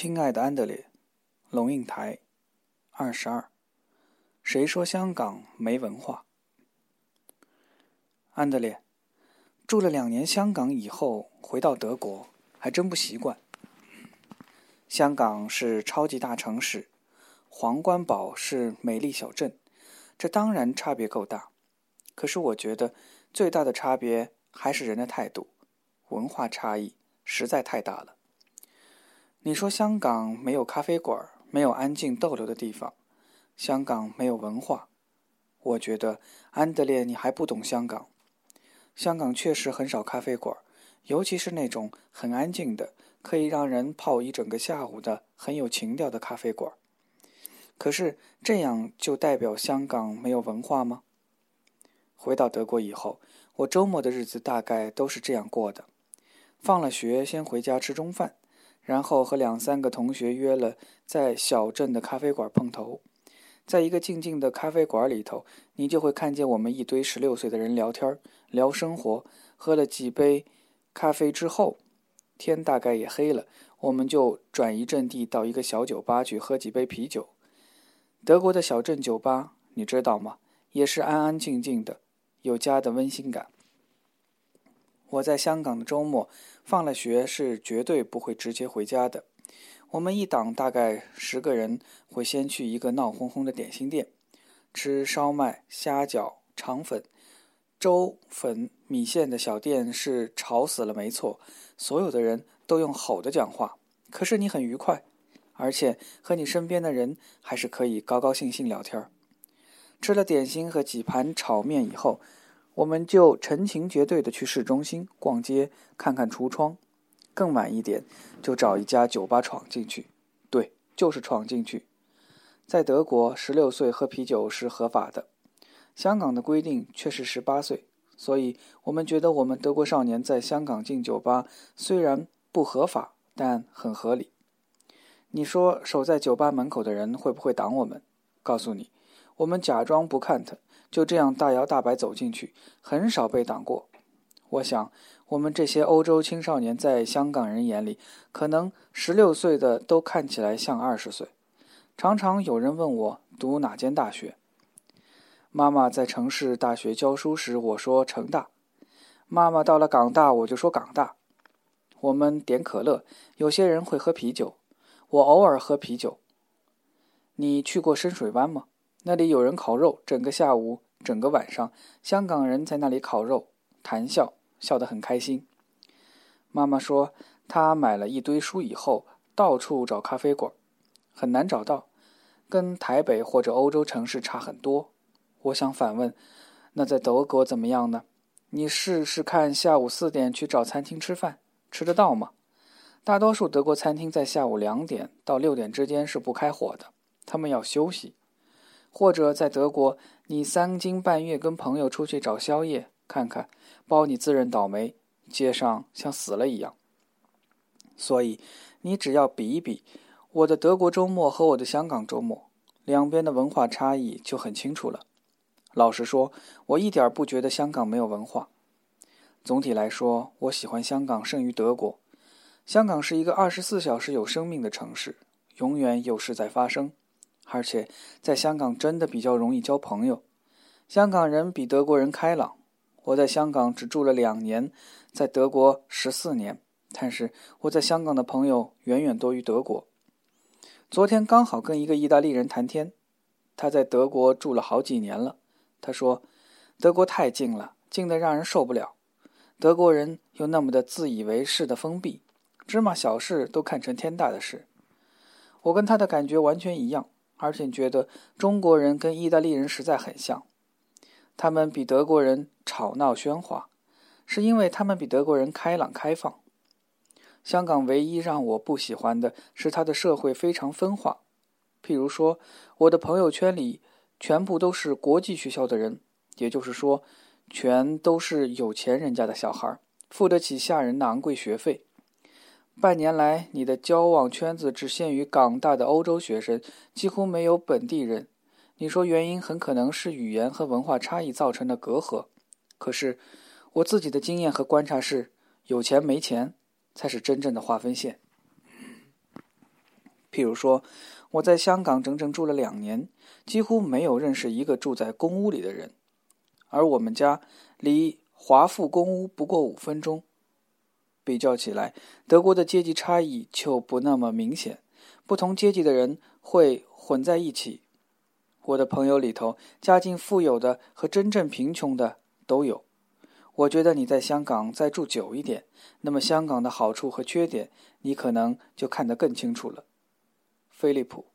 亲爱的安德烈，龙应台，二十二。谁说香港没文化？安德烈住了两年香港以后，回到德国还真不习惯。香港是超级大城市，皇冠堡是美丽小镇，这当然差别够大。可是我觉得最大的差别还是人的态度，文化差异实在太大了。你说香港没有咖啡馆，没有安静逗留的地方，香港没有文化。我觉得安德烈你还不懂香港。香港确实很少咖啡馆，尤其是那种很安静的，可以让人泡一整个下午的很有情调的咖啡馆。可是这样就代表香港没有文化吗？回到德国以后，我周末的日子大概都是这样过的：放了学先回家吃中饭。然后和两三个同学约了在小镇的咖啡馆碰头，在一个静静的咖啡馆里头，你就会看见我们一堆十六岁的人聊天聊生活。喝了几杯咖啡之后，天大概也黑了，我们就转移阵地到一个小酒吧去喝几杯啤酒。德国的小镇酒吧，你知道吗？也是安安静静的，有家的温馨感。我在香港的周末，放了学是绝对不会直接回家的。我们一党大概十个人，会先去一个闹哄哄的点心店，吃烧麦、虾饺、肠粉、粥粉、米线的小店是吵死了，没错，所有的人都用吼的讲话，可是你很愉快，而且和你身边的人还是可以高高兴兴聊天。吃了点心和几盘炒面以后。我们就成群结队的去市中心逛街，看看橱窗，更晚一点就找一家酒吧闯进去。对，就是闯进去。在德国，十六岁喝啤酒是合法的，香港的规定却是十八岁，所以我们觉得我们德国少年在香港进酒吧虽然不合法，但很合理。你说守在酒吧门口的人会不会挡我们？告诉你，我们假装不看他。就这样大摇大摆走进去，很少被挡过。我想，我们这些欧洲青少年在香港人眼里，可能十六岁的都看起来像二十岁。常常有人问我读哪间大学。妈妈在城市大学教书时，我说城大；妈妈到了港大，我就说港大。我们点可乐，有些人会喝啤酒，我偶尔喝啤酒。你去过深水湾吗？那里有人烤肉，整个下午、整个晚上，香港人在那里烤肉、谈笑，笑得很开心。妈妈说，她买了一堆书以后，到处找咖啡馆，很难找到，跟台北或者欧洲城市差很多。我想反问，那在德国怎么样呢？你试试看，下午四点去找餐厅吃饭，吃得到吗？大多数德国餐厅在下午两点到六点之间是不开火的，他们要休息。或者在德国，你三更半夜跟朋友出去找宵夜，看看，包你自认倒霉，街上像死了一样。所以，你只要比一比我的德国周末和我的香港周末，两边的文化差异就很清楚了。老实说，我一点不觉得香港没有文化。总体来说，我喜欢香港胜于德国。香港是一个二十四小时有生命的城市，永远有事在发生。而且在香港真的比较容易交朋友，香港人比德国人开朗。我在香港只住了两年，在德国十四年，但是我在香港的朋友远远多于德国。昨天刚好跟一个意大利人谈天，他在德国住了好几年了。他说，德国太静了，静得让人受不了。德国人又那么的自以为是的封闭，芝麻小事都看成天大的事。我跟他的感觉完全一样。而且觉得中国人跟意大利人实在很像，他们比德国人吵闹喧哗，是因为他们比德国人开朗开放。香港唯一让我不喜欢的是他的社会非常分化，譬如说，我的朋友圈里全部都是国际学校的人，也就是说，全都是有钱人家的小孩，付得起吓人的昂贵学费。半年来，你的交往圈子只限于港大的欧洲学生，几乎没有本地人。你说原因很可能是语言和文化差异造成的隔阂。可是，我自己的经验和观察是，有钱没钱才是真正的划分线。譬如说，我在香港整整住了两年，几乎没有认识一个住在公屋里的人，而我们家离华富公屋不过五分钟。比较起来，德国的阶级差异就不那么明显，不同阶级的人会混在一起。我的朋友里头，家境富有的和真正贫穷的都有。我觉得你在香港再住久一点，那么香港的好处和缺点，你可能就看得更清楚了。菲利普。